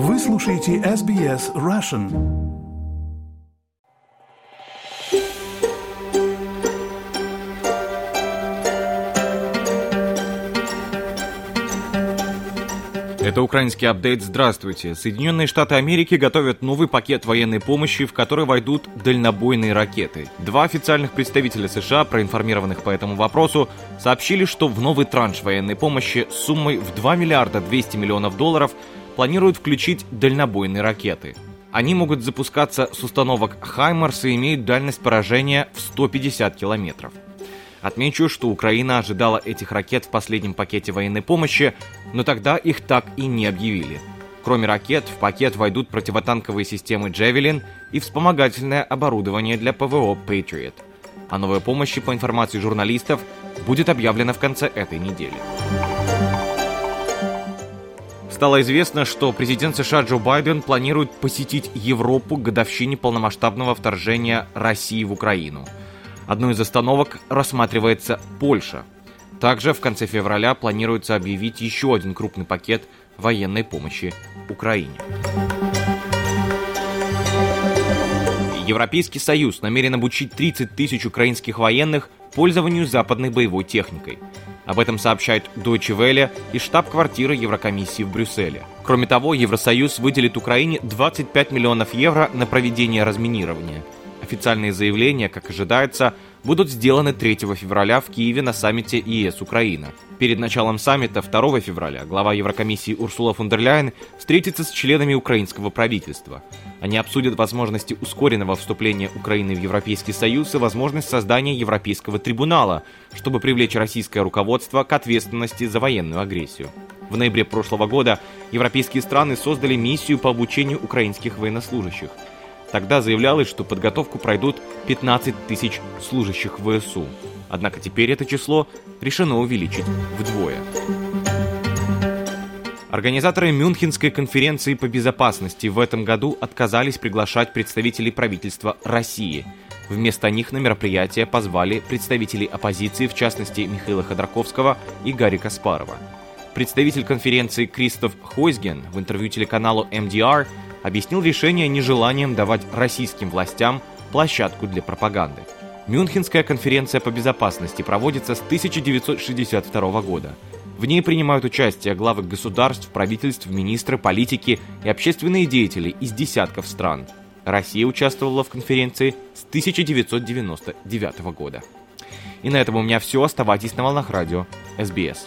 Вы слушаете SBS Russian. Это украинский апдейт. Здравствуйте. Соединенные Штаты Америки готовят новый пакет военной помощи, в который войдут дальнобойные ракеты. Два официальных представителя США, проинформированных по этому вопросу, сообщили, что в новый транш военной помощи с суммой в 2 миллиарда 200 миллионов долларов планируют включить дальнобойные ракеты. Они могут запускаться с установок «Хаймарс» и имеют дальность поражения в 150 километров. Отмечу, что Украина ожидала этих ракет в последнем пакете военной помощи, но тогда их так и не объявили. Кроме ракет, в пакет войдут противотанковые системы «Джевелин» и вспомогательное оборудование для ПВО «Патриот». О новой помощи, по информации журналистов, будет объявлено в конце этой недели. Стало известно, что президент США Джо Байден планирует посетить Европу к годовщине полномасштабного вторжения России в Украину – Одной из остановок рассматривается Польша. Также в конце февраля планируется объявить еще один крупный пакет военной помощи Украине. Европейский Союз намерен обучить 30 тысяч украинских военных пользованию западной боевой техникой. Об этом сообщает Deutsche Welle и штаб-квартира Еврокомиссии в Брюсселе. Кроме того, Евросоюз выделит Украине 25 миллионов евро на проведение разминирования – Официальные заявления, как ожидается, будут сделаны 3 февраля в Киеве на саммите ЕС Украина. Перед началом саммита 2 февраля глава Еврокомиссии Урсула фон дер Ляйен встретится с членами украинского правительства. Они обсудят возможности ускоренного вступления Украины в Европейский Союз и возможность создания Европейского трибунала, чтобы привлечь российское руководство к ответственности за военную агрессию. В ноябре прошлого года европейские страны создали миссию по обучению украинских военнослужащих – Тогда заявлялось, что подготовку пройдут 15 тысяч служащих ВСУ. Однако теперь это число решено увеличить вдвое. Организаторы Мюнхенской конференции по безопасности в этом году отказались приглашать представителей правительства России. Вместо них на мероприятие позвали представителей оппозиции, в частности Михаила Ходорковского и Гарри Каспарова. Представитель конференции Кристоф Хойсген в интервью телеканалу MDR объяснил решение нежеланием давать российским властям площадку для пропаганды. Мюнхенская конференция по безопасности проводится с 1962 года. В ней принимают участие главы государств, правительств, министры, политики и общественные деятели из десятков стран. Россия участвовала в конференции с 1999 года. И на этом у меня все. Оставайтесь на волнах радио СБС.